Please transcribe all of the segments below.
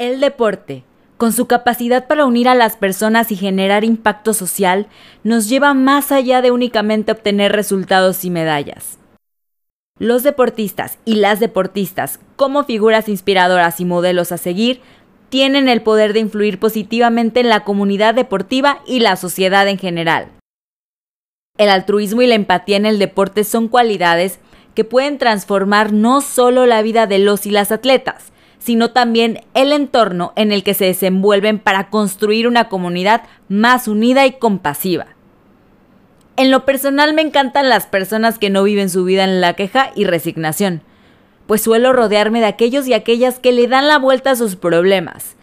El deporte, con su capacidad para unir a las personas y generar impacto social, nos lleva más allá de únicamente obtener resultados y medallas. Los deportistas y las deportistas, como figuras inspiradoras y modelos a seguir, tienen el poder de influir positivamente en la comunidad deportiva y la sociedad en general. El altruismo y la empatía en el deporte son cualidades que pueden transformar no solo la vida de los y las atletas, sino también el entorno en el que se desenvuelven para construir una comunidad más unida y compasiva. En lo personal me encantan las personas que no viven su vida en la queja y resignación, pues suelo rodearme de aquellos y aquellas que le dan la vuelta a sus problemas,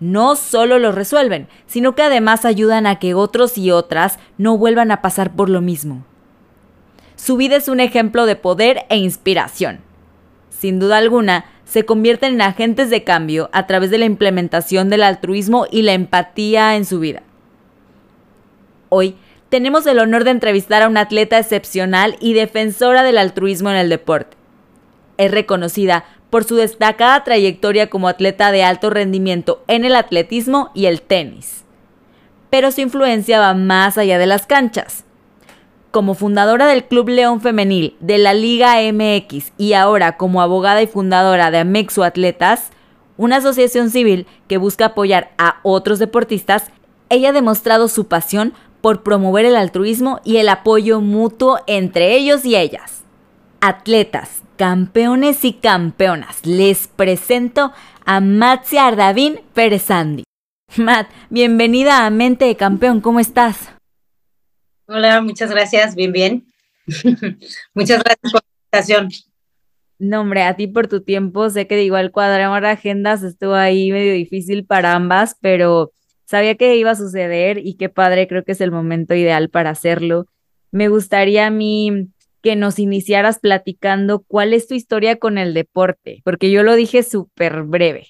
no solo los resuelven, sino que además ayudan a que otros y otras no vuelvan a pasar por lo mismo. Su vida es un ejemplo de poder e inspiración. Sin duda alguna, se convierten en agentes de cambio a través de la implementación del altruismo y la empatía en su vida. Hoy tenemos el honor de entrevistar a una atleta excepcional y defensora del altruismo en el deporte. Es reconocida por su destacada trayectoria como atleta de alto rendimiento en el atletismo y el tenis. Pero su influencia va más allá de las canchas. Como fundadora del Club León Femenil, de la Liga MX y ahora como abogada y fundadora de Amexo Atletas, una asociación civil que busca apoyar a otros deportistas, ella ha demostrado su pasión por promover el altruismo y el apoyo mutuo entre ellos y ellas. Atletas, campeones y campeonas, les presento a Matsia Ardavín Pérez. Matt, bienvenida a Mente de Campeón, ¿cómo estás? Hola, muchas gracias, bien, bien. muchas gracias por la invitación. No, hombre, a ti por tu tiempo, sé que igual cuadrar agendas estuvo ahí medio difícil para ambas, pero sabía que iba a suceder y qué padre, creo que es el momento ideal para hacerlo. Me gustaría a mí que nos iniciaras platicando cuál es tu historia con el deporte, porque yo lo dije súper breve.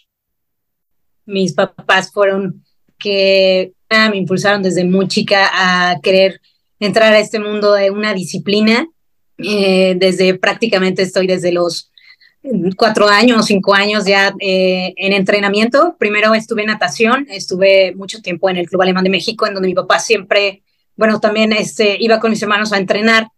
Mis papás fueron que ah, me impulsaron desde muy chica a querer entrar a este mundo de una disciplina. Eh, desde prácticamente estoy desde los cuatro años, cinco años ya eh, en entrenamiento. Primero estuve en natación, estuve mucho tiempo en el Club Alemán de México, en donde mi papá siempre, bueno, también este, iba con mis hermanos a entrenar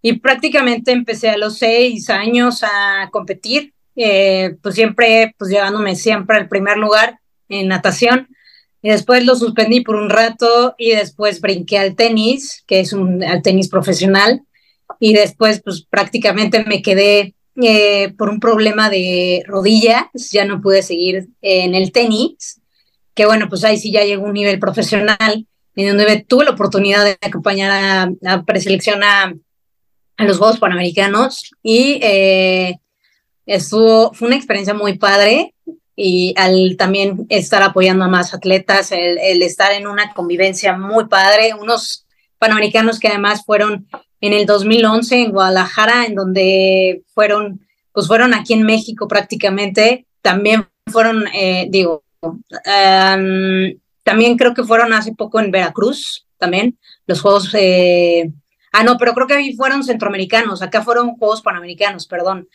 y prácticamente empecé a los seis años a competir, eh, pues siempre, pues llevándome siempre al primer lugar en natación. Y después lo suspendí por un rato y después brinqué al tenis, que es un al tenis profesional. Y después, pues prácticamente me quedé eh, por un problema de rodillas, ya no pude seguir en el tenis, que bueno, pues ahí sí ya llegó un nivel profesional, en donde tuve la oportunidad de acompañar a, a preselección a a los Juegos Panamericanos. Y eh, estuvo, fue una experiencia muy padre y al también estar apoyando a más atletas, el, estar en una convivencia muy padre, unos Panamericanos que además fueron en el 2011 en Guadalajara, en donde fueron, pues fueron aquí en México prácticamente, también fueron, eh, digo, um, también creo que fueron hace poco en Veracruz, también, los Juegos eh, Ah, no, pero creo que ahí fueron centroamericanos, acá fueron Juegos Panamericanos, perdón.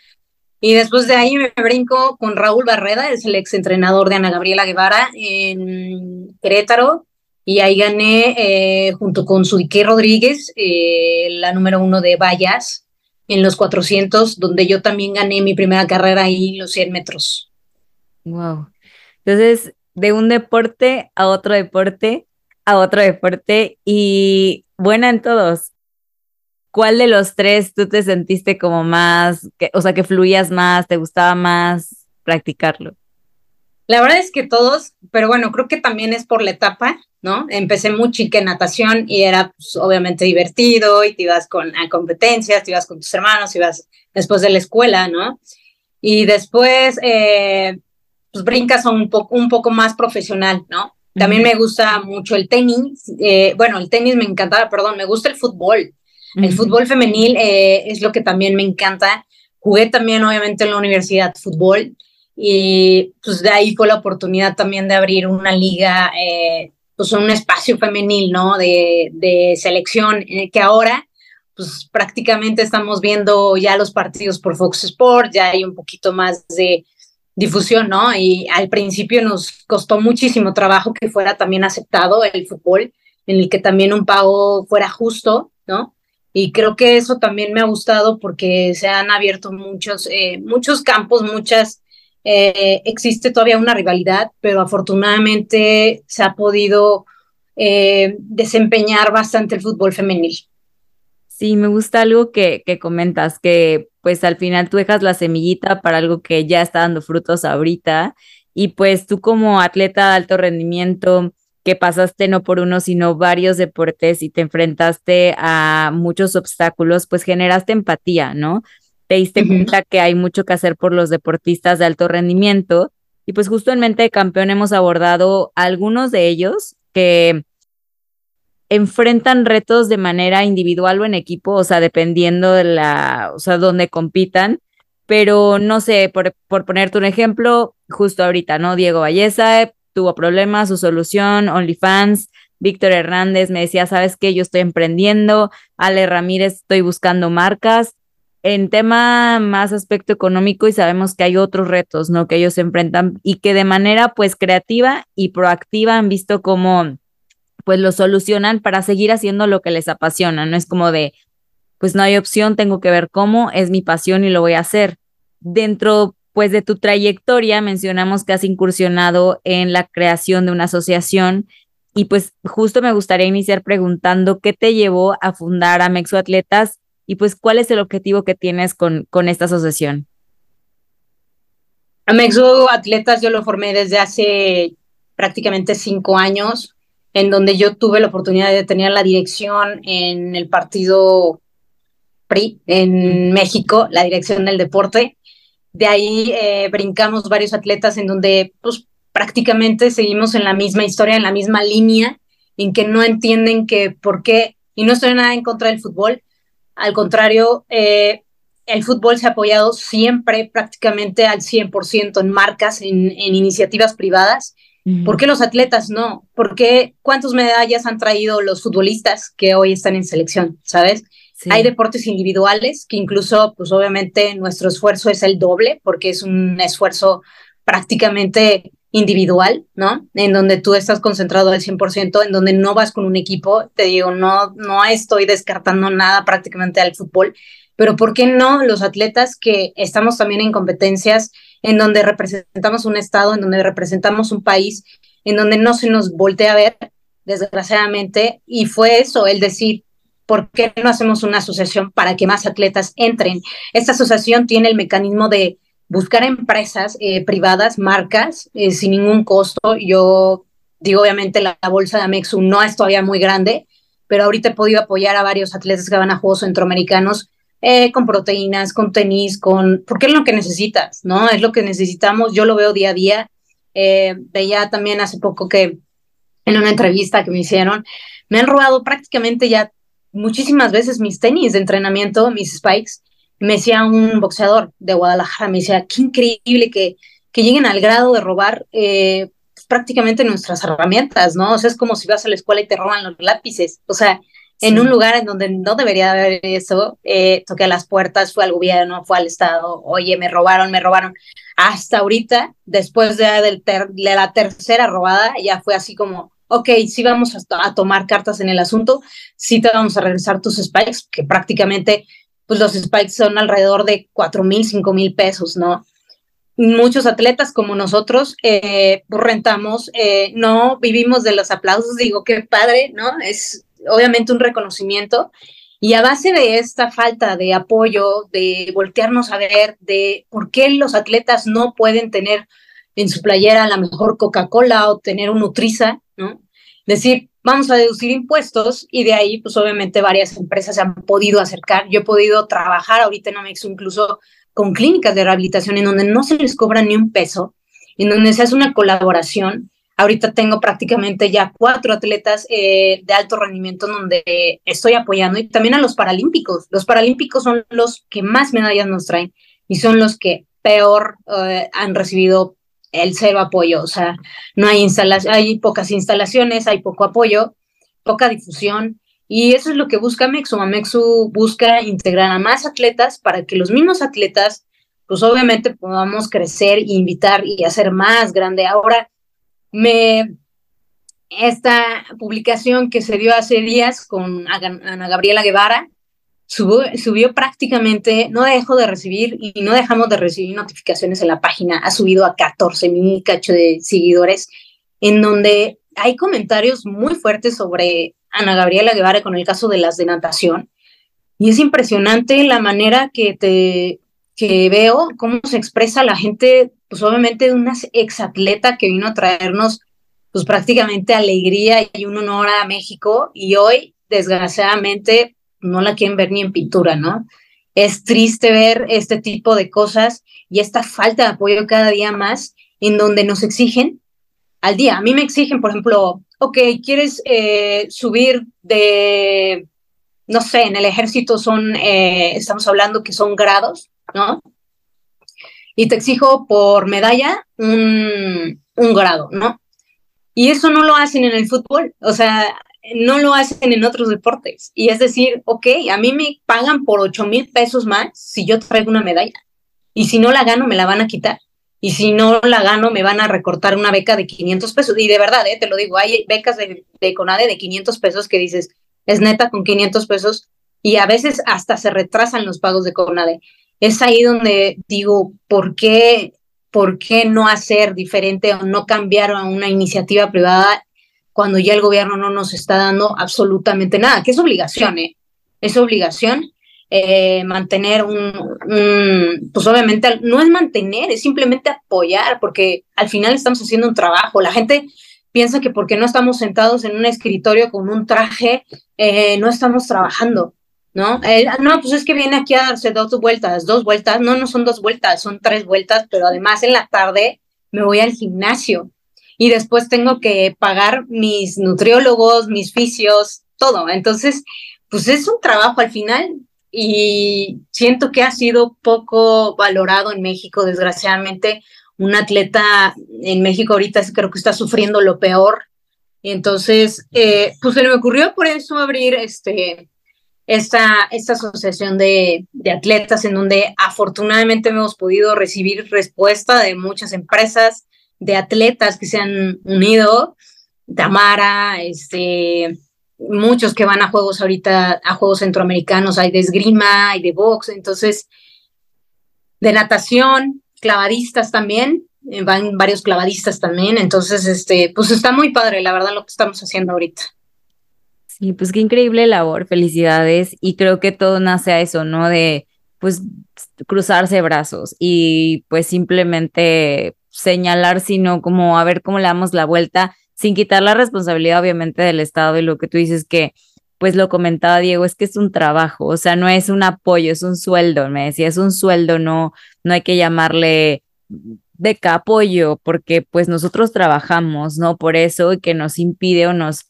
Y después de ahí me brinco con Raúl Barreda, es el exentrenador de Ana Gabriela Guevara en Querétaro, y ahí gané eh, junto con Sudique Rodríguez, eh, la número uno de vallas en los 400, donde yo también gané mi primera carrera ahí, los 100 metros. Wow. Entonces, de un deporte a otro deporte, a otro deporte y buena en todos. ¿Cuál de los tres tú te sentiste como más, que, o sea, que fluías más, te gustaba más practicarlo? La verdad es que todos, pero bueno, creo que también es por la etapa, ¿no? Empecé muy chica en natación y era pues, obviamente divertido y te ibas con, a competencias, te ibas con tus hermanos, ibas después de la escuela, ¿no? Y después, eh, pues brincas a un, poco un poco más profesional, ¿no? También me gusta mucho el tenis, eh, bueno, el tenis me encantaba, perdón, me gusta el fútbol. El fútbol femenil eh, es lo que también me encanta. Jugué también, obviamente, en la universidad fútbol y pues de ahí fue la oportunidad también de abrir una liga, eh, pues un espacio femenil, ¿no? De, de selección, eh, que ahora pues prácticamente estamos viendo ya los partidos por Fox Sports, ya hay un poquito más de difusión, ¿no? Y al principio nos costó muchísimo trabajo que fuera también aceptado el fútbol, en el que también un pago fuera justo, ¿no? Y creo que eso también me ha gustado porque se han abierto muchos, eh, muchos campos, muchas eh, existe todavía una rivalidad, pero afortunadamente se ha podido eh, desempeñar bastante el fútbol femenil. Sí, me gusta algo que, que, comentas, que pues al final tú dejas la semillita para algo que ya está dando frutos ahorita y pues tú como atleta de alto rendimiento que pasaste no por uno, sino varios deportes y te enfrentaste a muchos obstáculos, pues generaste empatía, ¿no? te diste cuenta que hay mucho que hacer por los deportistas de alto rendimiento. Y pues justo en Mente de Campeón hemos abordado algunos de ellos que enfrentan retos de manera individual o en equipo, o sea, dependiendo de la, o sea, donde compitan. Pero no sé, por, por ponerte un ejemplo, justo ahorita, ¿no? Diego Valleza tuvo problemas, su solución, OnlyFans, Víctor Hernández me decía, ¿sabes qué? Yo estoy emprendiendo, Ale Ramírez, estoy buscando marcas en tema más aspecto económico y sabemos que hay otros retos, ¿no? Que ellos se enfrentan y que de manera pues creativa y proactiva han visto cómo pues lo solucionan para seguir haciendo lo que les apasiona, no es como de pues no hay opción, tengo que ver cómo, es mi pasión y lo voy a hacer. Dentro pues de tu trayectoria mencionamos que has incursionado en la creación de una asociación y pues justo me gustaría iniciar preguntando qué te llevó a fundar a Mexo Atletas y pues cuál es el objetivo que tienes con, con esta asociación. Amexo Atletas yo lo formé desde hace prácticamente cinco años, en donde yo tuve la oportunidad de tener la dirección en el partido PRI en México, la dirección del deporte. De ahí eh, brincamos varios atletas en donde pues prácticamente seguimos en la misma historia, en la misma línea, en que no entienden que por qué, y no estoy nada en contra del fútbol, al contrario, eh, el fútbol se ha apoyado siempre prácticamente al 100% en marcas, en, iniciativas privadas. ¿Por qué los atletas no? ¿Por qué cuántas medallas han traído los futbolistas que hoy están en selección? ¿Sabes? Hay deportes individuales que incluso, pues obviamente nuestro esfuerzo es el doble porque es un esfuerzo prácticamente individual, ¿no? En donde tú estás concentrado al 100%, en donde no vas con un equipo, te digo, no, no estoy descartando nada prácticamente al fútbol, pero ¿por qué no los atletas que estamos también en competencias en donde representamos un estado, en donde representamos un país, en donde no se nos voltea a ver, desgraciadamente, y fue eso, el decir, ¿por qué no hacemos una asociación para que más atletas entren? Esta asociación tiene el mecanismo de buscar empresas eh, privadas, marcas, eh, sin ningún costo. Yo digo, obviamente, la, bolsa de Amexu no es todavía muy grande, pero ahorita he podido apoyar a varios atletas que van a Juegos Centroamericanos eh, con proteínas, con tenis, con... porque es lo que necesitas, ¿no? Es lo que necesitamos. Yo lo veo día a día. veía también hace poco que en una entrevista que me hicieron, me han robado prácticamente ya muchísimas veces mis tenis de entrenamiento, mis spikes, me decía un boxeador de Guadalajara, me decía, qué increíble que, que lleguen al grado de robar eh, pues, prácticamente nuestras herramientas, ¿no? O sea, es como si vas a la escuela y te roban los lápices, o sea, en un lugar en donde no debería haber eso, eh, toqué a las puertas, fue al gobierno, fue al Estado, oye, me robaron, me robaron. Hasta ahorita, después de, de la tercera robada, ya fue así como, ok, sí vamos a, a, tomar cartas en el asunto, sí te vamos a regresar tus spikes, que prácticamente pues los spikes son alrededor de cuatro mil, cinco mil pesos, ¿no? muchos atletas como nosotros eh, rentamos, eh, no vivimos de los aplausos, digo, qué padre, ¿no? Es obviamente un reconocimiento. Y a base de esta falta de apoyo, de voltearnos a ver, de por qué los atletas no pueden tener en su playera la mejor Coca-Cola o tener un Nutriza, ¿no? Decir, vamos a deducir impuestos y de ahí, pues obviamente varias empresas se han podido acercar. Yo he podido trabajar ahorita en Amex incluso con clínicas de rehabilitación en donde no se les cobra ni un peso, en donde se hace una colaboración. Ahorita tengo prácticamente ya cuatro atletas eh, de alto rendimiento en donde estoy apoyando y también a los paralímpicos. Los paralímpicos son los que más medallas nos traen y son los que peor eh, han recibido el cero apoyo. O sea, no hay instalaciones, hay pocas instalaciones, hay poco apoyo, poca difusión. Y eso es lo que busca Mexu. Mexu busca integrar a más atletas para que los mismos atletas, pues obviamente podamos crecer e invitar y hacer más grande. Ahora, me, esta publicación que se dio hace días con Ana Gabriela Guevara, subió, prácticamente, no dejó de recibir y no dejamos de recibir notificaciones en la página, ha subido a 14 mil cacho de seguidores, en donde hay comentarios muy fuertes sobre Ana Gabriela Guevara con el caso de las de natación. Y es impresionante la manera que te que veo cómo se expresa la gente, pues obviamente de una exatleta que vino a traernos pues prácticamente alegría y un honor a México y hoy desgraciadamente no la quieren ver ni en pintura, ¿no? Es triste ver este tipo de cosas y esta falta de apoyo cada día más en donde nos exigen al día. A mí me exigen, por ejemplo, ok, ¿quieres eh, subir de, no sé, en el ejército son, eh, estamos hablando que son grados, ¿no? Y te exijo por medalla un, un grado, ¿no? Y eso no lo hacen en el fútbol, o sea, no lo hacen en otros deportes. Y es decir, ok, a mí me pagan por 8 mil pesos más si yo traigo una medalla. Y si no la gano, me la van a quitar y si no la gano me van a recortar una beca de 500 pesos. Y de verdad, eh, te lo digo, hay becas de, de, CONADE de 500 pesos que dices, es neta con 500 pesos y a veces hasta se retrasan los pagos de CONADE. Es ahí donde digo, ¿por qué, por qué no hacer diferente o no cambiar a una iniciativa privada cuando ya el gobierno no nos está dando absolutamente nada? Que es obligación, ¿eh? Es obligación eh, mantener un, pues obviamente no es mantener, es simplemente apoyar, porque al final estamos haciendo un trabajo. La gente piensa que porque no estamos sentados en un escritorio con un traje, eh, no estamos trabajando, ¿no? Eh, no, pues es que viene aquí a darse dos vueltas, dos vueltas, no, no son dos vueltas, son tres vueltas, pero además en la tarde me voy al gimnasio y después tengo que pagar mis nutriólogos, mis fisios, todo. Entonces, pues es un trabajo al final, y siento que ha sido poco valorado en México, desgraciadamente. Un atleta en México ahorita creo que está sufriendo lo peor. Entonces, eh, pues se me ocurrió por eso abrir este, esta, esta asociación de, de, atletas en donde afortunadamente hemos podido recibir respuesta de muchas empresas, de atletas que se han unido, Tamara, este, muchos que van a juegos ahorita, a juegos centroamericanos, hay de esgrima, hay de box, entonces, de natación, clavadistas también, eh, van varios clavadistas también, entonces, este, pues está muy padre, la verdad, lo que estamos haciendo ahorita. Sí, pues qué increíble labor, felicidades, y creo que todo nace a eso, ¿no? De, pues, cruzarse brazos y pues simplemente señalar, sino como a ver cómo le damos la vuelta sin quitar la responsabilidad obviamente del Estado y lo que tú dices que, pues lo comentaba Diego, es que es un trabajo, o sea, no es un apoyo, es un sueldo, me decía, es un sueldo, no, no hay que llamarle beca apoyo, porque pues nosotros trabajamos, ¿no? Por eso y que nos impide o nos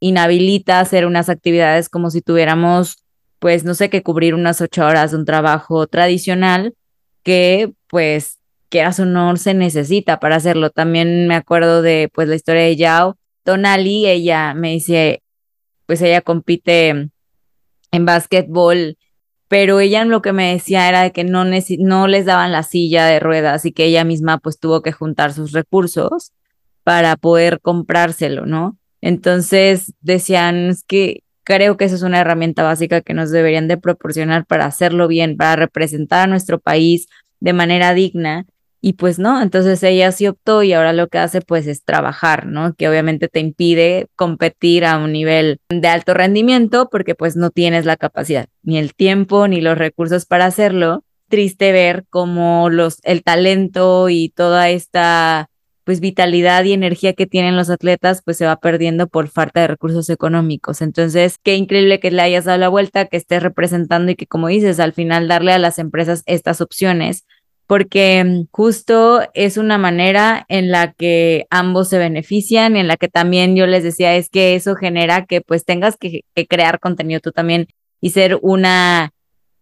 inhabilita hacer unas actividades como si tuviéramos, pues, no sé, que cubrir unas ocho horas de un trabajo tradicional que pues quieras o no, se necesita para hacerlo. También me acuerdo de pues la historia de Yao Tonali, ella me dice, pues ella compite en básquetbol, pero ella lo que me decía era que no, no les daban la silla de ruedas y que ella misma pues tuvo que juntar sus recursos para poder comprárselo, ¿no? Entonces decían, es que creo que eso es una herramienta básica que nos deberían de proporcionar para hacerlo bien, para representar a nuestro país, de manera digna. Y pues no, entonces ella sí optó y ahora lo que hace pues es trabajar, ¿no? Que obviamente te impide competir a un nivel de alto rendimiento porque pues no tienes la capacidad, ni el tiempo, ni los recursos para hacerlo. Triste ver cómo los, el talento y toda esta pues vitalidad y energía que tienen los atletas pues se va perdiendo por falta de recursos económicos. Entonces, qué increíble que le hayas dado la vuelta, que estés representando y que como dices, al final darle a las empresas estas opciones porque mm, justo es una manera en la que ambos se benefician y en la que también yo les decía es que eso genera que pues tengas que, crear contenido tú también y ser una,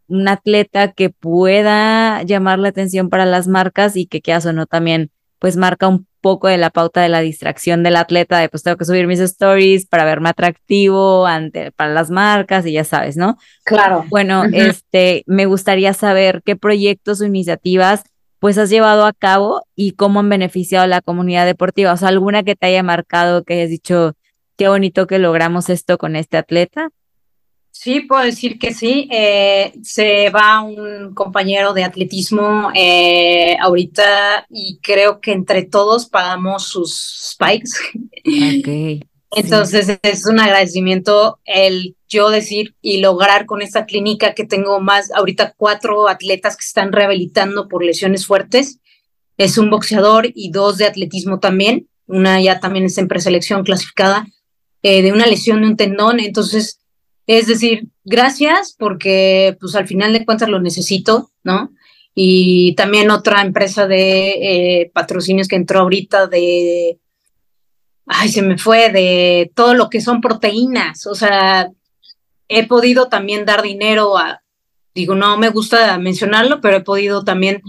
un atleta que pueda llamar la atención para las marcas y que quieras o no también pues marca un poco de la pauta de la distracción del atleta de pues tengo que subir mis stories para verme atractivo ante para las marcas y ya sabes, ¿no? Claro. Bueno, este me gustaría saber qué proyectos o iniciativas pues has llevado a cabo y cómo han beneficiado a la comunidad deportiva, o sea, alguna que te haya marcado que hayas dicho qué bonito que logramos esto con este atleta. Sí, puedo decir que sí. Eh, se va un compañero de atletismo eh, ahorita y creo que entre todos pagamos sus spikes. Ok. Entonces es un agradecimiento el yo decir y lograr con esta clínica que tengo más, ahorita cuatro atletas que están rehabilitando por lesiones fuertes. Es un boxeador y dos de atletismo también. Una ya también es en preselección clasificada eh, de una lesión de un tendón. Entonces, es decir, gracias porque pues al final de cuentas lo necesito, ¿no? Y también otra empresa de eh, patrocinios que entró ahorita de ay, se me fue de todo lo que son proteínas. O sea, he podido también dar dinero a, digo, no me gusta mencionarlo, pero he podido también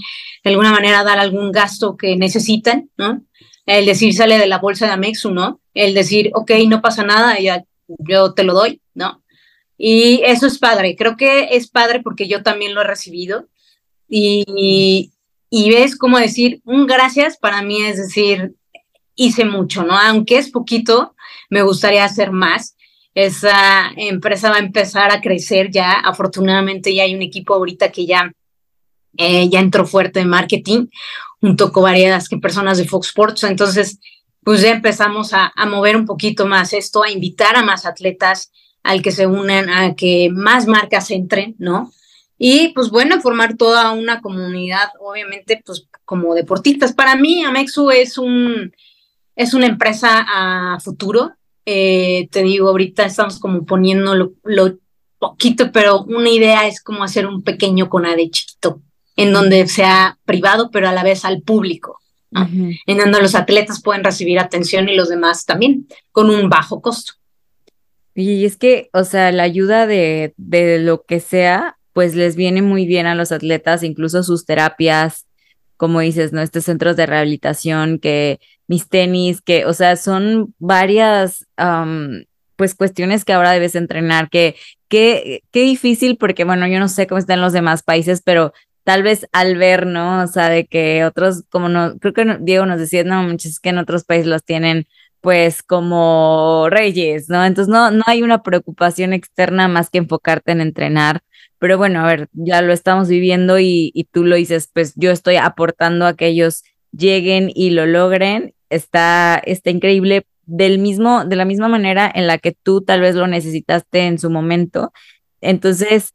de alguna manera dar algún gasto que necesitan, ¿no? El decir sale de la bolsa de Amexu, ¿no? El decir, ok, no pasa nada, ya, yo te lo doy, ¿no? Y eso es padre, creo que es padre porque yo también lo he recibido. Y, y ves cómo decir un gracias para mí es decir, hice mucho, ¿no? Aunque es poquito, me gustaría hacer más. Esa empresa va a empezar a crecer ya. Afortunadamente ya hay un equipo ahorita que ya, eh, ya entró fuerte en marketing, junto con varias personas de Fox Sports. Entonces, pues ya empezamos a mover un poquito más esto, a invitar a más atletas al que se unan, a que más marcas entren, ¿no? Y pues bueno, formar toda una comunidad, obviamente, pues como deportistas. Para mí, Amexu es un, es una empresa a futuro. Eh, te digo, ahorita estamos como poniendo lo, poquito, pero una idea es como hacer un pequeño CONADE chiquito, en donde sea privado, pero a la vez al público, en donde los atletas pueden recibir atención y los demás también, con un bajo costo. Y es que, o sea, la ayuda de, de lo que sea, pues les viene muy bien a los atletas, incluso sus terapias, como dices, ¿no? Estos centros de rehabilitación que mis tenis, que, o sea, son varias, pues, cuestiones que ahora debes entrenar, que, qué difícil, porque, bueno, yo no sé cómo están los demás países, pero tal vez al ver, ¿no? O sea, de que otros, como no, creo que Diego nos decía, no, muchos que en otros países los tienen, pues, como reyes, ¿no? Entonces, no, no hay una preocupación externa más que enfocarte en entrenar. Pero bueno, a ver, ya lo estamos viviendo y, y tú lo dices, pues yo estoy aportando a que ellos lleguen y lo logren está, está increíble del mismo, de la misma manera en la que tú tal vez lo necesitaste en su momento. Entonces,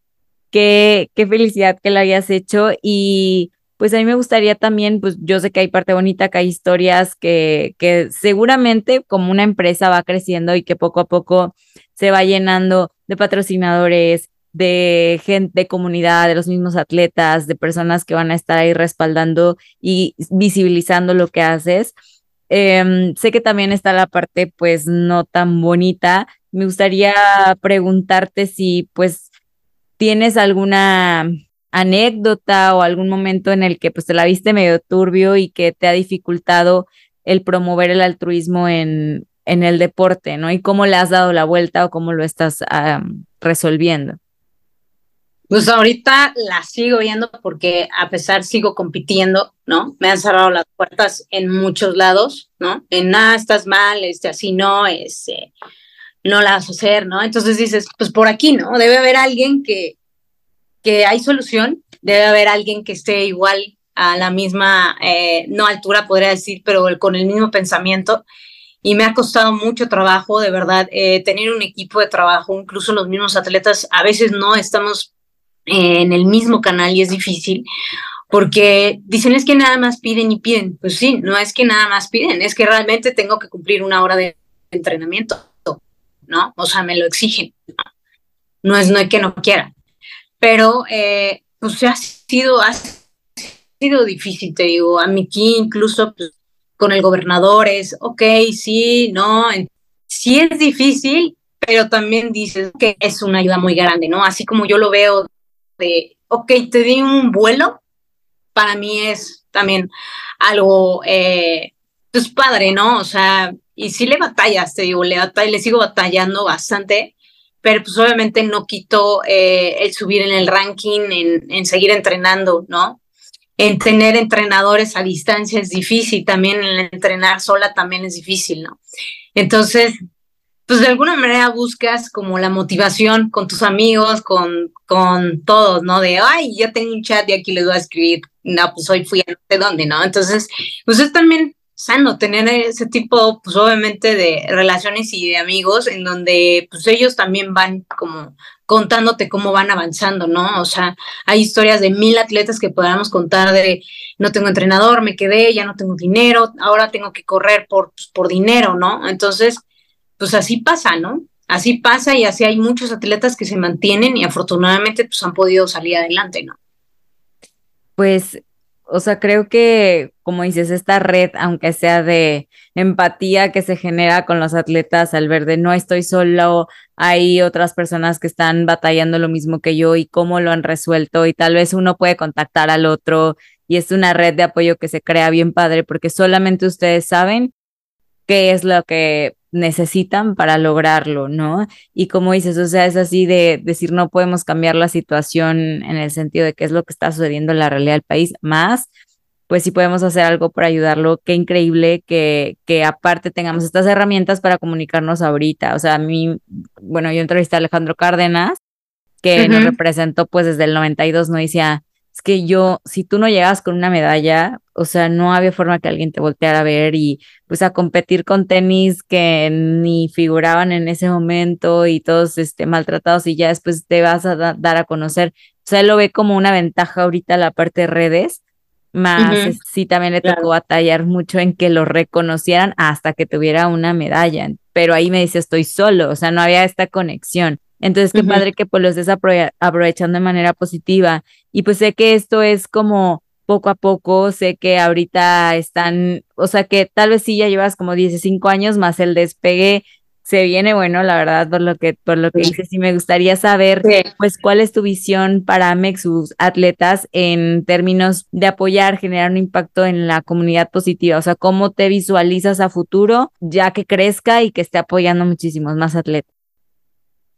qué, qué felicidad que lo hayas hecho y pues a mí me gustaría también, pues yo sé que hay parte bonita, que hay historias que, que seguramente como una empresa va creciendo y que poco a poco se va llenando de patrocinadores, de gente, de comunidad, de los mismos atletas, de personas que van a estar ahí respaldando y visibilizando lo que haces. Em, sé que también está la parte pues no tan bonita. Me gustaría preguntarte si pues tienes alguna anécdota o algún momento en el que pues te la viste medio turbio y que te ha dificultado el promover el altruismo en, en el deporte, ¿no? Y cómo le has dado la vuelta o cómo lo estás resolviendo. Pues ahorita la sigo viendo porque a pesar sigo compitiendo, ¿no? Me han cerrado las puertas en muchos lados, ¿no? En nada estás mal, este, así no, este, no la vas a hacer, ¿no? Entonces dices, pues por aquí, ¿no? Debe haber alguien que, que hay solución, debe haber alguien que esté igual a la misma, eh, no altura podría decir, pero con el mismo pensamiento. Y me ha costado mucho trabajo, de verdad, eh, tener un equipo de trabajo, incluso los mismos atletas, a veces no estamos eh, en el mismo canal y es difícil, porque dicen es que nada más piden y piden. Pues sí, no es que nada más piden, es que realmente tengo que cumplir una hora de entrenamiento, ¿no? O sea, me lo exigen. No, es, no es que no quiera, pero eh, pues ha sido, ha sido difícil, te digo, a mí aquí incluso pues, con el gobernador es, ok, sí, no, sí es difícil, pero también dices que es una ayuda muy grande, ¿no? Así como yo lo veo de, ok, te di un vuelo, para mí es también algo, eh, pues padre, ¿no? O sea, y sí le batallas, te digo, le, le sigo batallando bastante, pero pues obviamente no quito eh, el subir en el ranking, en, en, seguir entrenando, ¿no? En tener entrenadores a distancia es difícil, también el entrenar sola también es difícil, ¿no? Entonces, pues de alguna manera buscas como la motivación con tus amigos, con, con todos, ¿no? De, ay, ya tengo un chat y aquí les voy a escribir, no, pues hoy fui a no sé dónde, ¿no? Entonces, pues es también sano tener ese tipo, pues obviamente de relaciones y de amigos en donde pues ellos también van como contándote cómo van avanzando, ¿no? O sea, hay historias de mil atletas que podamos contar de no tengo entrenador, me quedé, ya no tengo dinero, ahora tengo que correr por, pues, por dinero, ¿no? Entonces, pues así pasa, ¿no? Así pasa y así hay muchos atletas que se mantienen y afortunadamente pues han podido salir adelante, ¿no? Pues o sea, creo que, como dices, esta red, aunque sea de empatía que se genera con los atletas al ver de no estoy solo, hay otras personas que están batallando lo mismo que yo y cómo lo han resuelto y tal vez uno puede contactar al otro y es una red de apoyo que se crea bien padre porque solamente ustedes saben qué es lo que necesitan para lograrlo, ¿no? Y como dices, o sea, es así de decir, no podemos cambiar la situación en el sentido de qué es lo que está sucediendo en la realidad del país, más, pues si podemos hacer algo para ayudarlo, qué increíble que, que aparte tengamos estas herramientas para comunicarnos ahorita. O sea, a mí, bueno, yo entrevisté a Alejandro Cárdenas, que nos representó pues desde el 92, no decía, es que yo, si tú no llegas con una medalla, o sea, no había forma que alguien te volteara a ver y pues a competir con tenis que ni figuraban en ese momento y todos este, maltratados y ya después te vas a dar a conocer. O sea, él lo ve como una ventaja ahorita la parte de redes, más sí también le tocó batallar mucho en que lo reconocieran hasta que tuviera una medalla. Pero ahí me dice, estoy solo, o sea, no había esta conexión. Entonces, qué padre que pues lo estés aprovechando de manera positiva. Y pues sé que esto es como poco a poco, sé que ahorita están, o sea que tal vez sí ya llevas como 15 años más el despegue se viene bueno, la verdad, por lo que, por lo que dices, y me gustaría saber, pues, cuál es tu visión para Mexus atletas en términos de apoyar, generar un impacto en la comunidad positiva, o sea, cómo te visualizas a futuro, ya que crezca y que esté apoyando muchísimos más atletas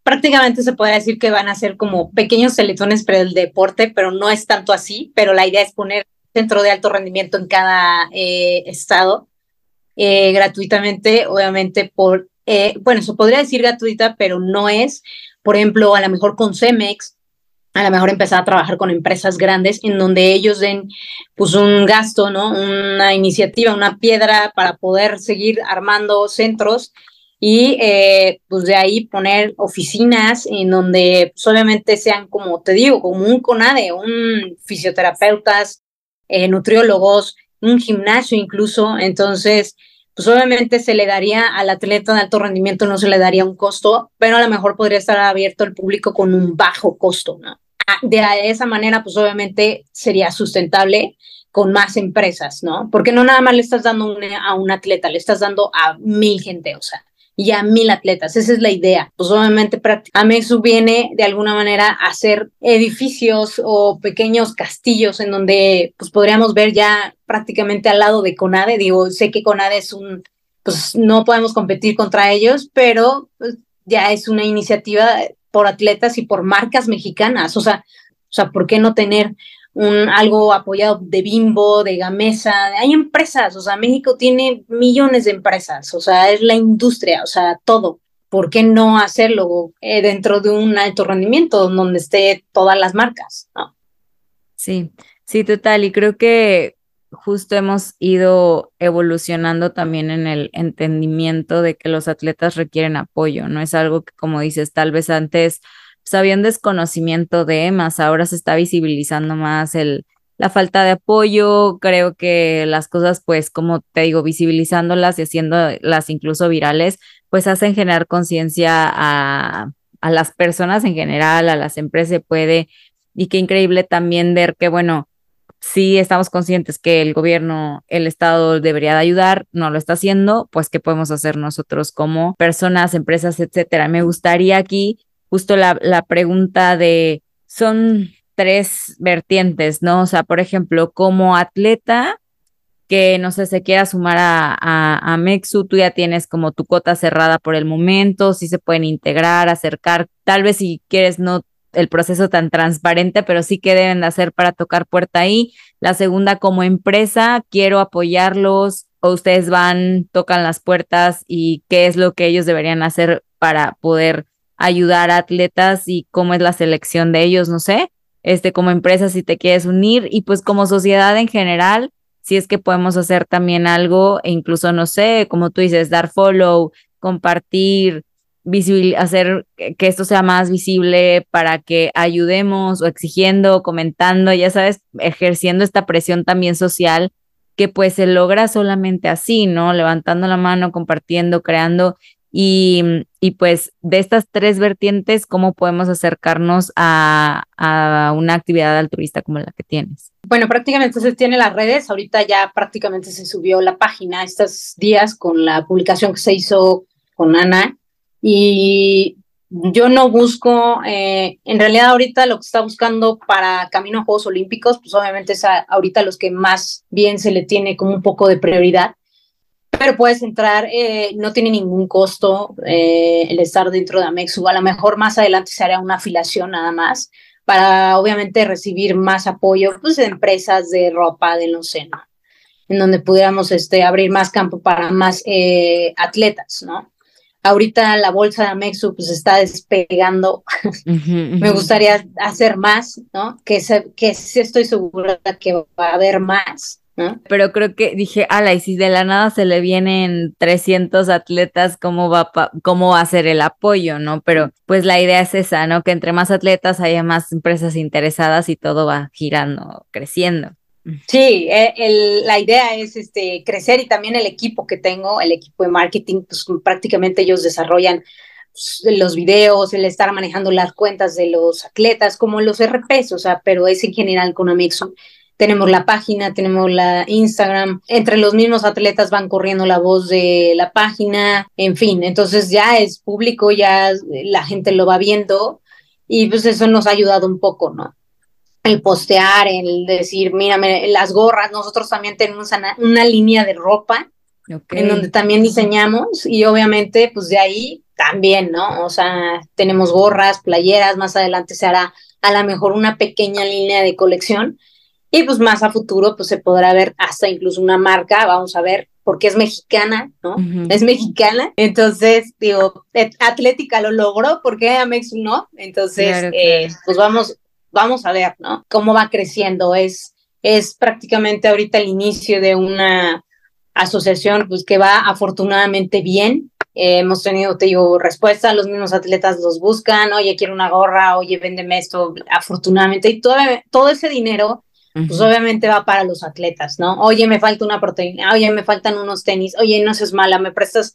prácticamente se puede decir que van a ser como pequeños seletones para el deporte, pero no es tanto así, pero la idea es poner centro de alto rendimiento en cada eh, estado eh, gratuitamente, obviamente por, eh, bueno, se podría decir gratuita, pero no es, por ejemplo, a lo mejor con Cemex, a lo mejor empezar a trabajar con empresas grandes en donde ellos den pues un gasto, ¿no? Una iniciativa, una piedra para poder seguir armando centros y eh, pues de ahí poner oficinas en donde pues, sean como te digo, como un CONADE, un fisioterapeutas, eh, nutriólogos, un gimnasio incluso, entonces pues obviamente se le daría al atleta de alto rendimiento, no se le daría un costo, pero a lo mejor podría estar abierto al público con un bajo costo, ¿no? Ah, de esa manera, pues obviamente sería sustentable con más empresas, ¿no? Porque no nada más le estás dando a un atleta, le estás dando a mil gente, o sea, y a mil atletas. Esa es la idea. Pues obviamente Amesu viene de alguna manera a hacer edificios o pequeños castillos en donde pues podríamos ver ya prácticamente al lado de CONADE. Digo, sé que CONADE es un, pues no podemos competir contra ellos, pero pues, ya es una iniciativa por atletas y por marcas mexicanas. O sea, o sea, ¿por qué no tener un, algo apoyado de Bimbo, de Gamesa, hay empresas, o sea, México tiene millones de empresas, o sea, es la industria, o sea, todo. ¿Por qué no hacerlo eh, dentro de un alto rendimiento donde esté todas las marcas? Sí, Sí, total, y creo que justo hemos ido evolucionando también en el entendimiento de que los atletas requieren apoyo, no es algo que, como dices, tal vez antes pues, había un desconocimiento de más, ahora se está visibilizando más el, la falta de apoyo, creo que las cosas, pues, como te digo, visibilizándolas y haciéndolas incluso virales, pues hacen generar conciencia a, a las personas en general, a las empresas puede, y qué increíble también ver que, bueno, sí estamos conscientes que el gobierno, el Estado debería de ayudar, no lo está haciendo, pues qué podemos hacer nosotros como personas, empresas, etcétera. Me gustaría aquí justo la, la pregunta de, son tres vertientes, ¿no? O sea, por ejemplo, como atleta que, no sé, se quiera sumar a, a, a, Mexu, tú ya tienes como tu cota cerrada por el momento, si se pueden integrar, acercar, tal vez si quieres no el proceso tan transparente, pero sí que deben de hacer para tocar puerta ahí. La segunda, como empresa, quiero apoyarlos o ustedes van, tocan las puertas y qué es lo que ellos deberían hacer para poder ayudar a atletas y cómo es la selección de ellos, no sé, este como empresa si te quieres unir y pues como sociedad en general, si es que podemos hacer también algo e incluso, no sé, como tú dices, dar follow, compartir, hacer que esto sea más visible para que ayudemos o exigiendo, comentando, ya sabes, ejerciendo esta presión también social que pues se logra solamente así, ¿no? Levantando la mano, compartiendo, creando y, pues de estas tres vertientes, ¿cómo podemos acercarnos a, a, una actividad altruista como la que tienes? Bueno, prácticamente se tiene las redes, ahorita ya prácticamente se subió la página estos días con la publicación que se hizo con Ana. Y yo no busco, eh, en realidad ahorita lo que está buscando para Camino a Juegos Olímpicos, pues obviamente es ahorita los que más bien se le tiene como un poco de prioridad, pero puedes entrar, eh, no tiene ningún costo eh, el estar dentro de Amexu, a lo mejor más adelante se hará una afiliación nada más para obviamente recibir más apoyo pues, de empresas de ropa, de no sé, en donde pudiéramos este, abrir más campo para más atletas, ¿no? ahorita la bolsa de Amexu pues está despegando. Me gustaría hacer más, ¿no? Que, que sí estoy segura que va a haber más. ¿No? Pero creo que dije, ala, y si de la nada se le vienen 300 atletas, ¿cómo va, cómo va a ser el apoyo, no? Pero pues la idea es esa, ¿no? Que entre más atletas haya más empresas interesadas y todo va girando, creciendo. Sí, eh, la idea es este, crecer y también el equipo que tengo, el equipo de marketing, pues prácticamente ellos desarrollan pues, los videos, el estar manejando las cuentas de los atletas, como los RPs, o sea, pero es en general con Amexo. Tenemos la página, tenemos la Instagram, entre los mismos atletas van corriendo la voz de la página, en fin, entonces ya es público, ya la gente lo va viendo y pues eso nos ha ayudado un poco, ¿no? el postear, el decir, mírame, las gorras, nosotros también tenemos una, línea de ropa en donde también diseñamos y obviamente pues de ahí también, ¿no? O sea, tenemos gorras, playeras, más adelante se hará a lo mejor una pequeña línea de colección y pues más a futuro pues se podrá ver hasta incluso una marca, vamos a ver, porque es mexicana, ¿no? Es mexicana, entonces digo, Atlética lo logró, porque Amex no, entonces eh, pues vamos, vamos a ver, ¿no? Cómo va creciendo. Es, es prácticamente ahorita el inicio de una asociación pues, que va afortunadamente bien. Eh, hemos tenido, te digo, respuesta, los mismos atletas los buscan, oye, quiero una gorra, oye, véndeme esto, afortunadamente. Y todo, todo ese dinero, pues obviamente va para los atletas, ¿no? Oye, me falta una proteína, oye, me faltan unos tenis, oye, no seas mala, me prestas,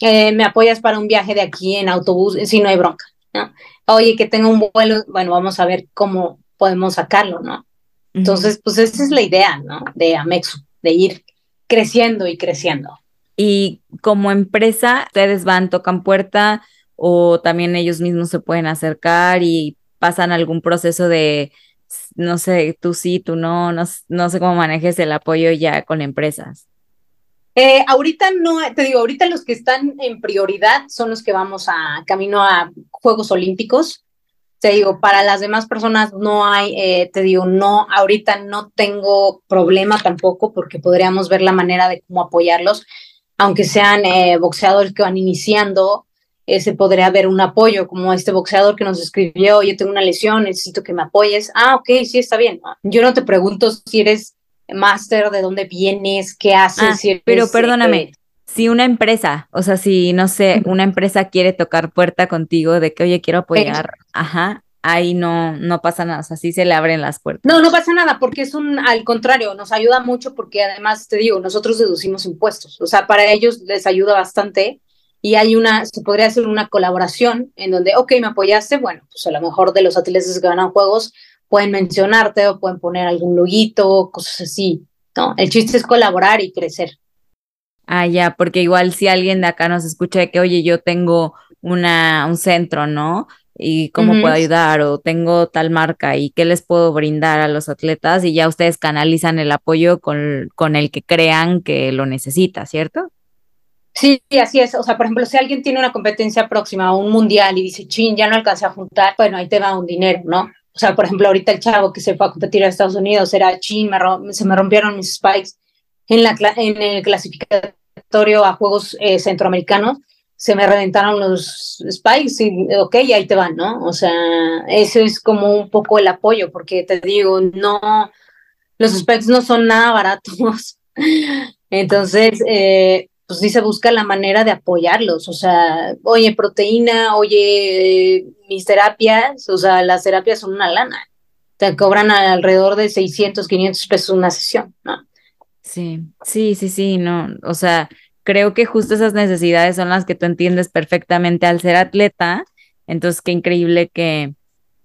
eh, me apoyas para un viaje de aquí en autobús, si no hay bronca, ¿no? oye, que tenga un vuelo, bueno, vamos a ver cómo podemos sacarlo, ¿no? Entonces, pues esa es la idea, ¿no? De Amexo, de ir creciendo y creciendo. Y como empresa, ustedes van, tocan puerta o también ellos mismos se pueden acercar y pasan algún proceso de, no sé, tú sí, tú no, no, no sé cómo manejes el apoyo ya con empresas. Eh, ahorita no, te digo, ahorita los que están en prioridad son los que vamos a camino a Juegos Olímpicos. Te digo, para las demás personas no hay, eh, te digo, no, ahorita no tengo problema tampoco porque podríamos ver la manera de cómo apoyarlos, aunque sean eh, boxeadores que van iniciando, ese podría haber un apoyo, como este boxeador que nos escribió, yo tengo una lesión, necesito que me apoyes. Ah, ok, sí, está bien. Yo no te pregunto si eres máster, de dónde vienes, qué haces. Ah, pero perdóname, eh, si una empresa, o sea, si, no sé, una empresa quiere tocar puerta contigo de que, oye, quiero apoyar, ajá, ahí no, no pasa nada, o sea, sí se le abren las puertas. No, no pasa nada, porque es un, al contrario, nos ayuda mucho porque además, te digo, nosotros deducimos impuestos, o sea, para ellos les ayuda bastante y hay una, se podría hacer una colaboración en donde, ok, me apoyaste, bueno, pues a lo mejor de los atletas que ganan juegos pueden mencionarte o pueden poner algún loguito, cosas así, ¿no? El chiste es colaborar y crecer. Ah, ya, porque igual si alguien de acá nos escucha de que, oye, yo tengo una, un centro, ¿no? Y cómo puedo ayudar, o tengo tal marca y qué les puedo brindar a los atletas, y ya ustedes canalizan el apoyo con, con el que crean que lo necesita, ¿cierto? Sí, así es. O sea, por ejemplo, si alguien tiene una competencia próxima, un mundial, y dice, chin, ya no alcancé a juntar, bueno, ahí te va un dinero, ¿no? O sea, por ejemplo, ahorita el chavo que se fue a competir a Estados Unidos era, chin, se me rompieron mis spikes en, la, en el clasificador a Juegos eh, Centroamericanos, se me reventaron los spikes y ok, ahí te van, ¿no? O sea, eso es como un poco el apoyo, porque te digo, no, los spikes no son nada baratos. Entonces, eh, pues sí se busca la manera de apoyarlos, o sea, oye, proteína, oye, mis terapias, o sea, las terapias son una lana, te cobran alrededor de 600, 500 pesos una sesión, ¿no? Sí, sí, sí, sí, no, o sea, creo que justo esas necesidades son las que tú entiendes perfectamente al ser atleta, entonces qué increíble que,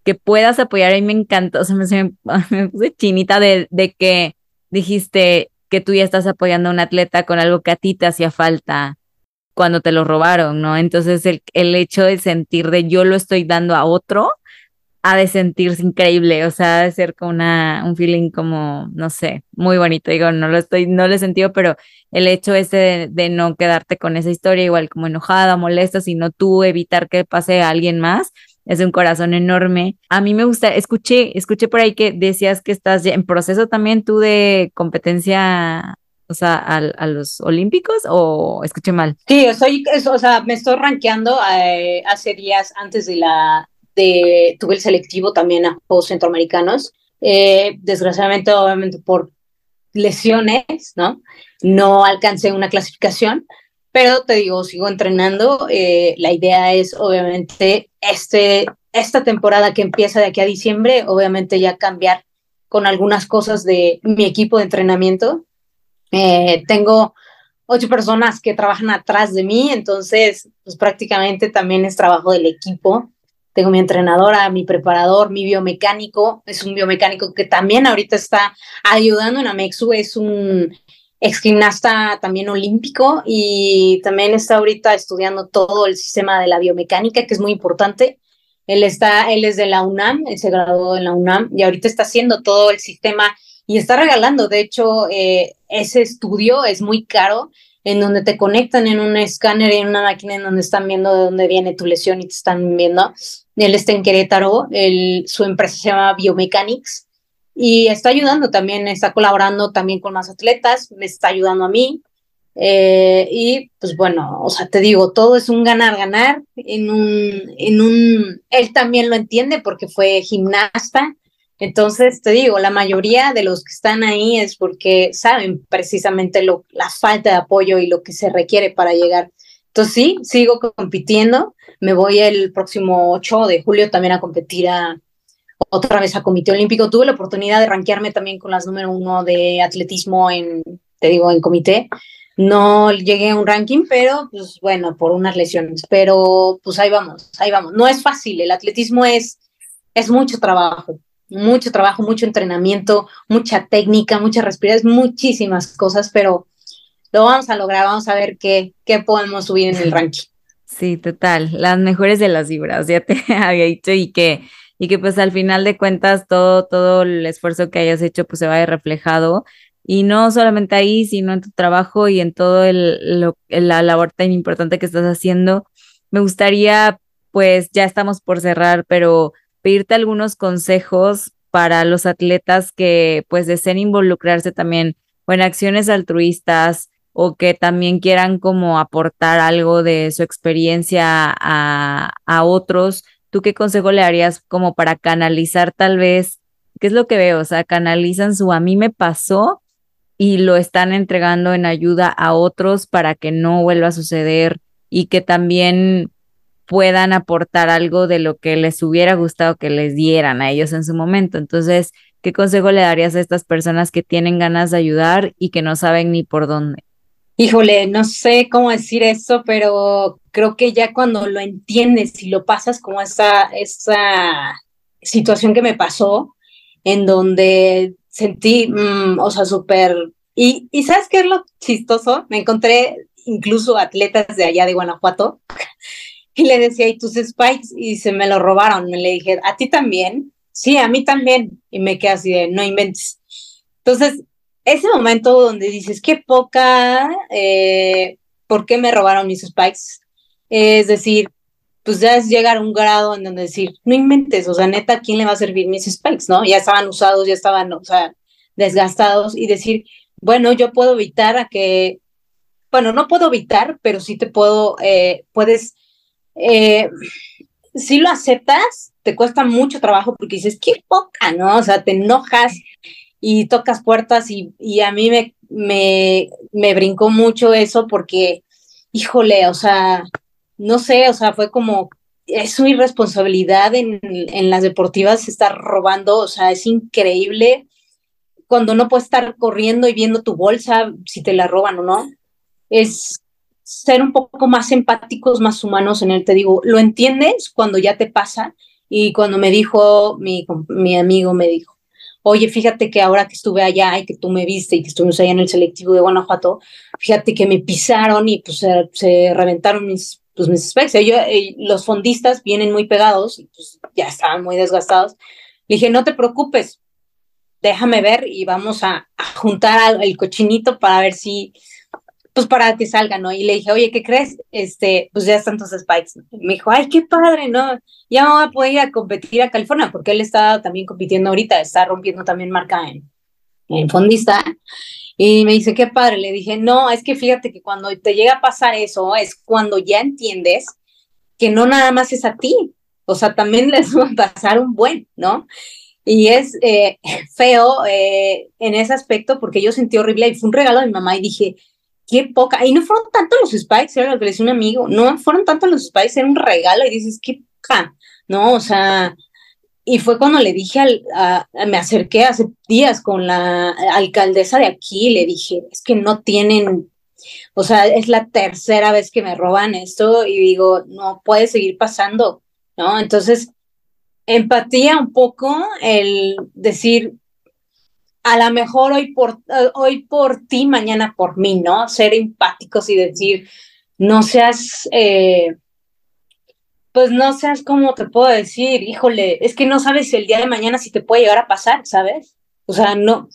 que puedas apoyar, a mí me encantó, o sea, me, puse chinita de, de que dijiste que tú ya estás apoyando a un atleta con algo que a ti te hacía falta cuando te lo robaron, ¿no? Entonces el, el hecho de sentir de yo lo estoy dando a otro, ha de sentirse increíble, o sea, ha de ser como una, un feeling como, no sé, muy bonito. Digo, no lo estoy, no lo he sentido, pero el hecho ese de, no quedarte con esa historia igual como enojada, molesta, sino tú evitar que pase a alguien más, es un corazón enorme. A mí me gusta, escuché, escuché por ahí que decías que estás en proceso también tú de competencia o sea, a, los Olímpicos o escuché mal? Sí, soy, o sea, me estoy rankeando eh, hace días antes de la, tuve el selectivo también a Juegos Centroamericanos. Eh, desgraciadamente, obviamente por lesiones, ¿no? No alcancé una clasificación, pero te digo, sigo entrenando. Eh, la idea es, obviamente, este, esta temporada que empieza de aquí a diciembre, obviamente ya cambiar con algunas cosas de mi equipo de entrenamiento. Eh, tengo ocho personas que trabajan atrás de mí, entonces, pues prácticamente también es trabajo del equipo tengo mi entrenadora, mi preparador, mi biomecánico, es un biomecánico que también ahorita está ayudando en Amexu, es un ex gimnasta también olímpico y también está ahorita estudiando todo el sistema de la biomecánica, que es muy importante. Él está, él es de la UNAM, él se graduó en la UNAM y ahorita está haciendo todo el sistema y está regalando. De hecho, eh, ese estudio es muy caro, en donde te conectan en un escáner en una máquina en donde están viendo de dónde viene tu lesión y te están viendo. Él está en Querétaro, su empresa se llama Biomechanics y está ayudando también, está colaborando también con más atletas, me está ayudando a mí. Eh, y pues bueno, o sea, te digo, todo es un ganar-ganar en un, en un, él también lo entiende porque fue gimnasta, entonces, te digo, la mayoría de los que están ahí es porque saben precisamente lo, la falta de apoyo y lo que se requiere para llegar. Entonces, sí, sigo compitiendo. Me voy el próximo 8 de julio también a competir a, otra vez a Comité Olímpico. Tuve la oportunidad de rankearme también con las número uno de atletismo en, te digo, en comité. No llegué a un ranking, pero pues bueno, por unas lesiones. Pero pues ahí vamos, ahí vamos. No es fácil, el atletismo es, es mucho trabajo mucho trabajo, mucho entrenamiento, mucha técnica, mucha respiración, muchísimas cosas, pero lo vamos a lograr, vamos a ver qué, qué podemos subir en el ranking. Sí, total, las mejores de las vibras, ya te había dicho y que, y que pues al final de cuentas todo, todo el esfuerzo que hayas hecho pues se vaya reflejado y no solamente ahí, sino en tu trabajo y en todo el, lo, la labor tan importante que estás haciendo. Me gustaría, pues ya estamos por cerrar, pero pedirte algunos consejos para los atletas que pues deseen involucrarse también o en acciones altruistas o que también quieran como aportar algo de su experiencia a, a otros, ¿tú qué consejo le darías como para canalizar tal vez, qué es lo que veo? O sea, canalizan su a mí me pasó y lo están entregando en ayuda a otros para que no vuelva a suceder y que también puedan aportar algo de lo que les hubiera gustado que les dieran a ellos en su momento. Entonces, ¿qué consejo le darías a estas personas que tienen ganas de ayudar y que no saben ni por dónde? Híjole, no sé cómo decir eso, pero creo que ya cuando lo entiendes y lo pasas como esa, esa situación que me pasó, en donde sentí, mm, o sea, súper... Y, y ¿sabes qué es lo chistoso? Me encontré incluso atletas de allá de Guanajuato y le decía, ¿y tus spikes? Y se me lo robaron. Me le dije, ¿a ti también? Sí, a mí también. Y me quedé así de, no inventes. Entonces, ese momento donde dices, qué poca, eh, ¿por qué me robaron mis spikes? Es decir, pues ya es llegar a un grado en donde decir, no inventes, o sea, neta, ¿quién le va a servir mis spikes, no? Ya estaban usados, ya estaban, o sea, desgastados y decir, bueno, yo puedo evitar a que, bueno, no puedo evitar, pero sí te puedo, eh, puedes, eh, si lo aceptas, te cuesta mucho trabajo porque dices, qué poca, ¿no? O sea, te enojas y tocas puertas y, y a mí me, me, me brincó mucho eso porque, híjole, o sea, no sé, o sea, fue como, es su irresponsabilidad en, en las deportivas estar robando, o sea, es increíble cuando no puedes estar corriendo y viendo tu bolsa si te la roban o no. Es ser un poco más empáticos, más humanos en él, te digo, lo entiendes cuando ya te pasa y cuando me dijo, mi, mi amigo me dijo, oye, fíjate que ahora que estuve allá y que tú me viste y que estuvimos allá en el selectivo de Guanajuato, fíjate que me pisaron y pues se, reventaron mis pues mis specs. Los fondistas vienen muy pegados y pues ya estaban muy desgastados. Le dije, no te preocupes, déjame ver y vamos a, juntar el cochinito para ver si, pues para que salga, ¿no? Y le dije, oye, ¿qué crees? Este, pues ya están tus spikes. me dijo, ay, qué padre, ¿no? Ya me voy a poder ir a competir a California, porque él está también compitiendo ahorita, está rompiendo también marca en, en fondista. Y me dice, qué padre. Le dije, no, es que fíjate que cuando te llega a pasar eso, es cuando ya entiendes que no nada más es a ti, o sea, también les va a pasar un buen, ¿no? Y es eh, feo eh, en ese aspecto porque yo sentí horrible y fue un regalo de mi mamá y dije, qué poca. Y no fueron tanto los spikes, era lo que le decía un amigo, no fueron tanto los spikes, era un regalo y dices, qué poca, ¿no? O sea, y fue cuando le dije, al, me acerqué hace días con la alcaldesa de aquí, le dije, es que no tienen, o sea, es la tercera vez que me roban esto y digo, no puede seguir pasando, ¿no? Entonces, empatía un poco, el decir, a lo mejor hoy por, hoy por ti, mañana por mí, ¿no? Ser empáticos y decir, no seas... Eh, pues no seas como te puedo decir, híjole, es que no sabes el día de mañana si te puede llegar a pasar, ¿sabes? O sea, no,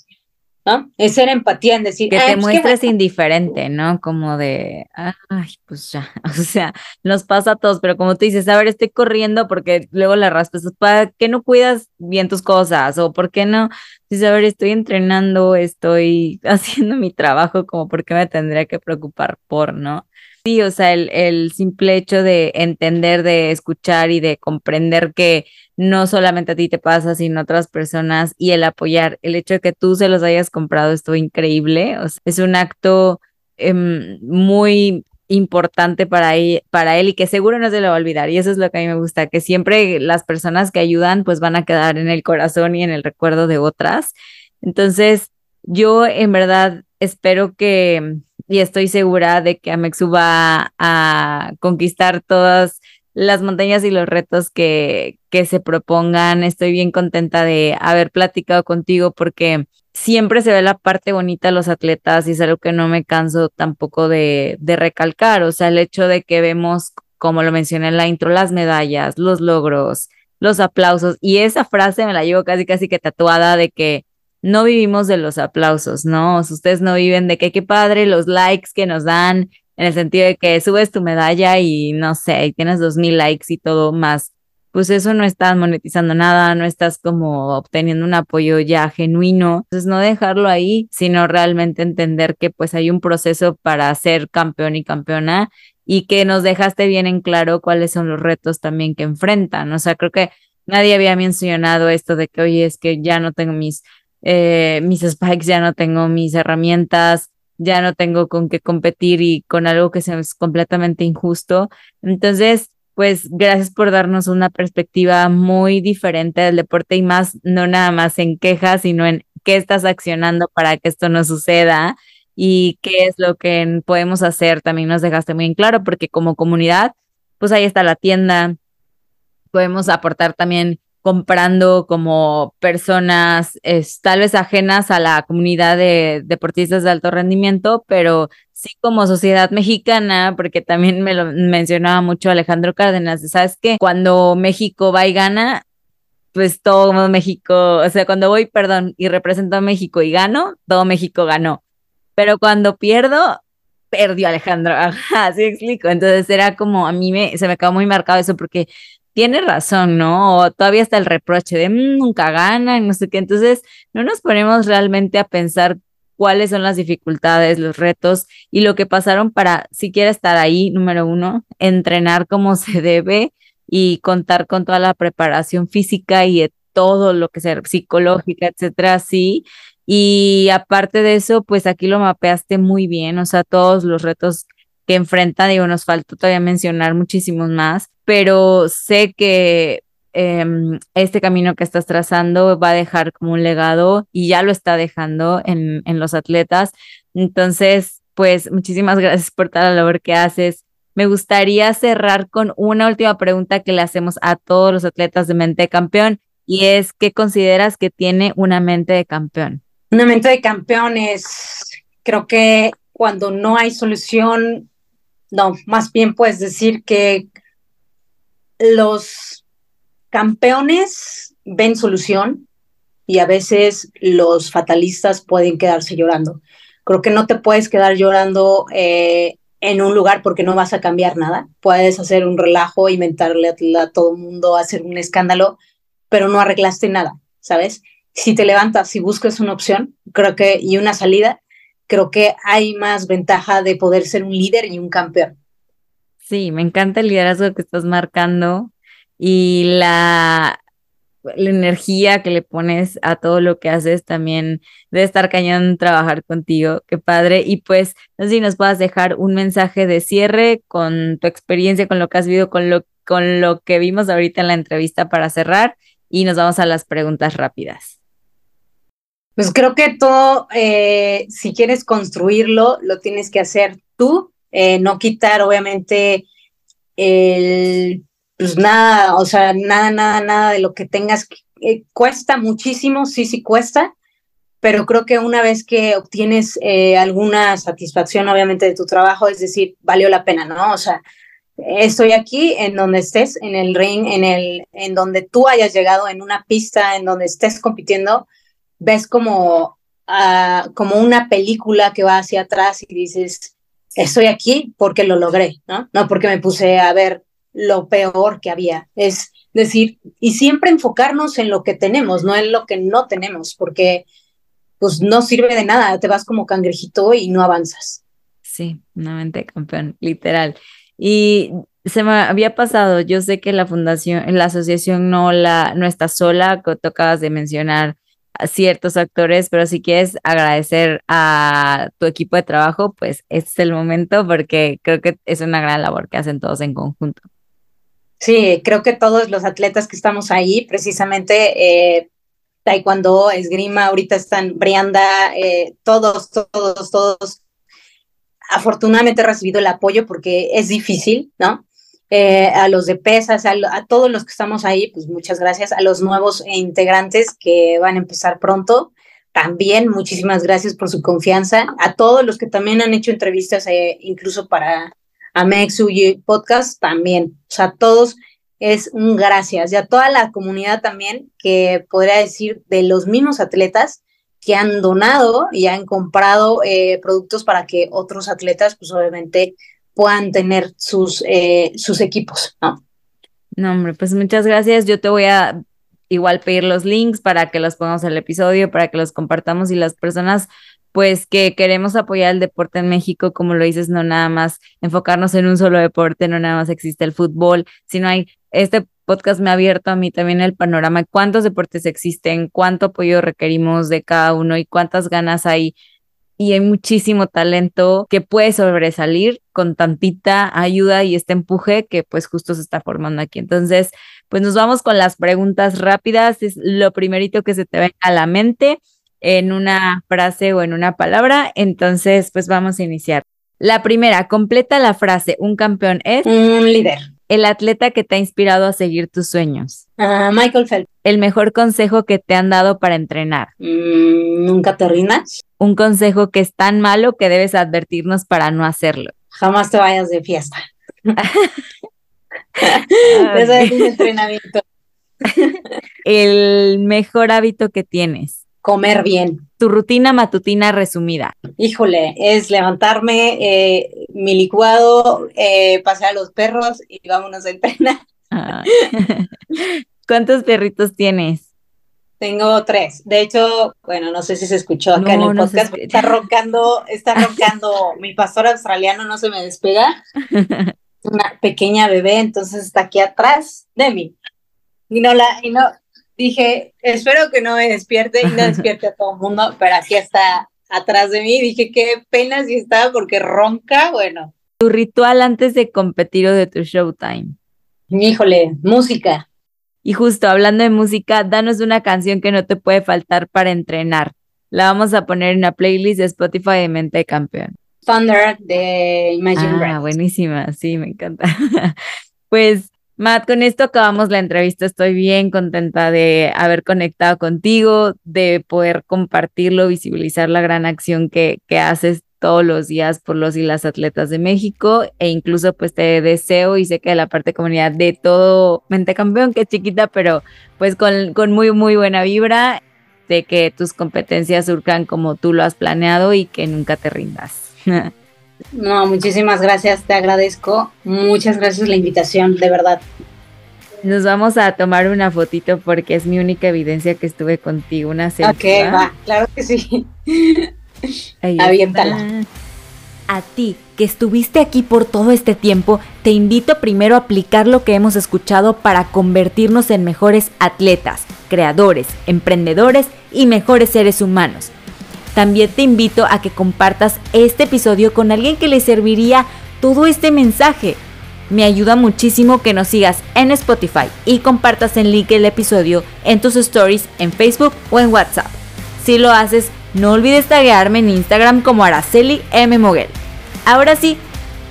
¿no? Es ser empatía en decir. Que te pues, muestres indiferente, ¿no? Como de, ay, pues ya, o sea, nos pasa a todos, pero como tú dices, a ver, estoy corriendo porque luego la raspas, ¿para qué no cuidas bien tus cosas? O ¿por qué no? Dices, a ver, estoy entrenando, estoy haciendo mi trabajo, como por qué me tendría que preocupar por, ¿no? Sí, o sea, el, simple hecho de entender, de escuchar y de comprender que no solamente a ti te pasa, sino a otras personas y el apoyar, el hecho de que tú se los hayas comprado estuvo increíble, o sea, es un acto em, muy importante para él, para él y que seguro no se lo va a olvidar y eso es lo que a mí me gusta, que siempre las personas que ayudan pues van a quedar en el corazón y en el recuerdo de otras. Entonces, yo en verdad espero que y estoy segura de que Amexu va a conquistar todas las montañas y los retos que, que se propongan. Estoy bien contenta de haber platicado contigo porque siempre se ve la parte bonita de los atletas y es algo que no me canso tampoco de, de recalcar. O sea, el hecho de que vemos, como lo mencioné en la intro, las medallas, los logros, los aplausos y esa frase me la llevo casi casi que tatuada de que no vivimos de los aplausos, ¿no? Ustedes no viven de que qué padre los likes que nos dan, en el sentido de que subes tu medalla y no sé, y tienes dos mil likes y todo más. pues eso no estás monetizando nada, no estás como obteniendo un apoyo ya genuino. Entonces no dejarlo ahí, sino realmente entender que pues hay un proceso para ser campeón y campeona y que nos dejaste bien en claro cuáles son los retos también que enfrentan. O sea, creo que nadie había mencionado esto de que, oye, es que ya no tengo mis, eh, mis spikes, ya no tengo mis herramientas, ya no tengo con qué competir y con algo que es completamente injusto. Entonces, pues gracias por darnos una perspectiva muy diferente del deporte y más, no nada más en quejas, sino en qué estás accionando para que esto no suceda y qué es lo que podemos hacer. También nos dejaste muy en claro, porque como comunidad, pues ahí está la tienda. Podemos aportar también comprando como personas tal vez ajenas a la comunidad de deportistas de alto rendimiento, pero sí como sociedad mexicana, porque también me lo mencionaba mucho Alejandro Cárdenas, ¿sabes qué? Cuando México va y gana, pues todo México, o sea, cuando voy, perdón, y represento a México y gano, todo México ganó. Pero cuando pierdo, perdió Alejandro. Ajá, así explico. Entonces era como, a mí me, se me quedó muy marcado eso porque tiene razón, ¿no? O todavía está el reproche de mm, nunca ganan, no sé qué. Entonces, no nos ponemos realmente a pensar cuáles son las dificultades, los retos y lo que pasaron para siquiera estar ahí, número uno, entrenar como se debe y contar con toda la preparación física y todo lo que sea psicológica, etcétera, sí. Y aparte de eso, pues aquí lo mapeaste muy bien, o sea, todos los retos que enfrenta, digo, nos falta todavía mencionar muchísimos más, pero sé que em, este camino que estás trazando va a dejar como un legado y ya lo está dejando en, en los atletas. Entonces, pues muchísimas gracias por toda la labor que haces. Me gustaría cerrar con una última pregunta que le hacemos a todos los atletas de mente de campeón y es, ¿qué consideras que tiene una mente de campeón? Una mente de campeón es, creo que cuando no hay solución, no, más bien puedes decir que los campeones ven solución y a veces los fatalistas pueden quedarse llorando. Creo que no te puedes quedar llorando eh, en un lugar porque no vas a cambiar nada. Puedes hacer un relajo, inventarle a, a todo el mundo, hacer un escándalo, pero no arreglaste nada, ¿sabes? Si te levantas y buscas una opción, creo que, y una salida, creo que hay más ventaja de poder ser un líder y un campeón. Sí, me encanta el liderazgo que estás marcando y la, energía que le pones a todo lo que haces también debe estar cañón trabajar contigo, qué padre. Y pues, no sé si nos puedas dejar un mensaje de cierre con tu experiencia, con lo que has vivido, con lo, con lo que vimos ahorita en la entrevista para cerrar y nos vamos a las preguntas rápidas. Pues creo que todo, eh, si quieres construirlo, lo tienes que hacer tú, eh, no quitar obviamente el, pues nada, o sea, nada, nada, nada de lo que tengas. Eh, cuesta muchísimo, sí, sí cuesta, pero creo que una vez que obtienes alguna satisfacción, obviamente, de tu trabajo, es decir, valió la pena, ¿no? O sea, estoy aquí en donde estés, en el ring, en, el, en donde tú hayas llegado, en una pista, en donde estés compitiendo, ves como, uh, como una película que va hacia atrás y dices, estoy aquí porque lo logré, ¿no? No porque me puse a ver lo peor que había. Es decir, y siempre enfocarnos en lo que tenemos, no en lo que no tenemos, porque pues no sirve de nada, te vas como cangrejito y no avanzas. Sí, una mente campeón, literal. Y se me había pasado, yo sé que la fundación, la asociación no la no está sola, que tocabas de mencionar ciertos actores, pero si quieres agradecer a tu equipo de trabajo, pues este es el momento porque creo que es una gran labor que hacen todos en conjunto. Sí, creo que todos los atletas que estamos ahí, precisamente eh, taekwondo, esgrima, ahorita están Brianda, eh, todos, todos, todos. Afortunadamente he recibido el apoyo porque es difícil, ¿no? Eh, a los de pesas, a, todos los que estamos ahí, pues muchas gracias, a los nuevos integrantes que van a empezar pronto, también muchísimas gracias por su confianza, a todos los que también han hecho entrevistas, eh, incluso para Amexu y Podcast, también, o sea, todos es un gracias, y a toda la comunidad también, que podría decir de los mismos atletas, que han donado y han comprado eh, productos para que otros atletas, pues obviamente, puedan tener sus, eh, sus equipos, ¿no? No, hombre, pues muchas gracias. Yo te voy a igual pedir los links para que los pongamos el episodio, para que los compartamos y las personas pues que queremos apoyar el deporte en México, como lo dices, no nada más enfocarnos en un solo deporte, no nada más existe el fútbol, sino hay este podcast me ha abierto a mí también el panorama cuántos deportes existen, cuánto apoyo requerimos de cada uno y cuántas ganas hay. Y hay muchísimo talento que puede sobresalir con tantita ayuda y este empuje que pues justo se está formando aquí. Entonces, pues nos vamos con las preguntas rápidas. Es lo primerito que se te venga a la mente en una frase o en una palabra. Entonces, pues vamos a iniciar. La primera, completa la frase, un campeón es... Un líder el atleta que te ha inspirado a seguir tus sueños? Uh, Michael Phelps. El mejor consejo que te han dado para entrenar. Mm, Nunca te rindas. Un consejo que es tan malo que debes advertirnos para no hacerlo. Jamás te vayas de fiesta. Eso es un entrenamiento. El mejor hábito que tienes. Comer bien. Tu rutina matutina resumida. Híjole, es levantarme, eh, mi licuado, eh, pasear a los perros y vámonos a entrenar. Ah. ¿Cuántos perritos tienes? Tengo tres. De hecho, bueno, no sé si se escuchó acá en el no podcast, está roncando, está roncando, mi pastor australiano no se me despega. Una pequeña bebé, entonces está aquí atrás de mí. Y no la, y no, dije, espero que no me despierte y no despierte a todo el mundo, pero aquí está atrás de mí. Dije, qué pena si estaba porque ronca, bueno. Tu ritual antes de competir o de tu showtime. Híjole, música. Y justo hablando de música, danos una canción que no te puede faltar para entrenar. La vamos a poner en una playlist de Spotify de Mente de Campeón. Thunder de Imagine Ah, buenísima, sí, me encanta. Pues, Matt, con esto acabamos la entrevista. Estoy bien contenta de haber conectado contigo, de poder compartirlo, visibilizar la gran acción que, que haces todos los días por los y las atletas de México e incluso pues te deseo y sé que de la parte de comunidad de todo Mente Campeón, que es chiquita, pero pues con, con muy, muy buena vibra de que tus competencias surcan como tú lo has planeado y que nunca te rindas. No, muchísimas gracias, te agradezco. Muchas gracias la invitación, de verdad. Nos vamos a tomar una fotito porque es mi única evidencia que estuve contigo, una selfie. ok, va, claro que sí. Aviéntala. A ti, que estuviste aquí por todo este tiempo, te invito primero a aplicar lo que hemos escuchado para convertirnos en mejores atletas, creadores, emprendedores y mejores seres humanos. También te invito a que compartas este episodio con alguien que le serviría todo este mensaje. Me ayuda muchísimo que nos sigas en Spotify y compartas el link del episodio en tus stories en Facebook o en WhatsApp. Si lo haces, no olvides taguearme en Instagram como Araceli M. Moguel. Ahora sí,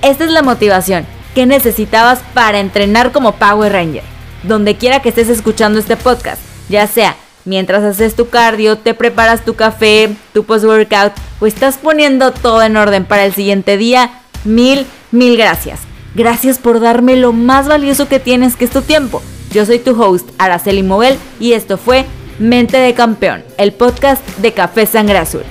esta es la motivación que necesitabas para entrenar como Power Ranger. Donde quiera que estés escuchando este podcast, ya sea mientras haces tu cardio, te preparas tu café, tu post-workout o estás poniendo todo en orden para el siguiente día, mil, mil gracias. Gracias por darme lo más valioso que tienes, que es tu tiempo. Yo soy tu host, Araceli Moguel, y esto fue Mente de Campeón, el podcast de Café Sangre Azul.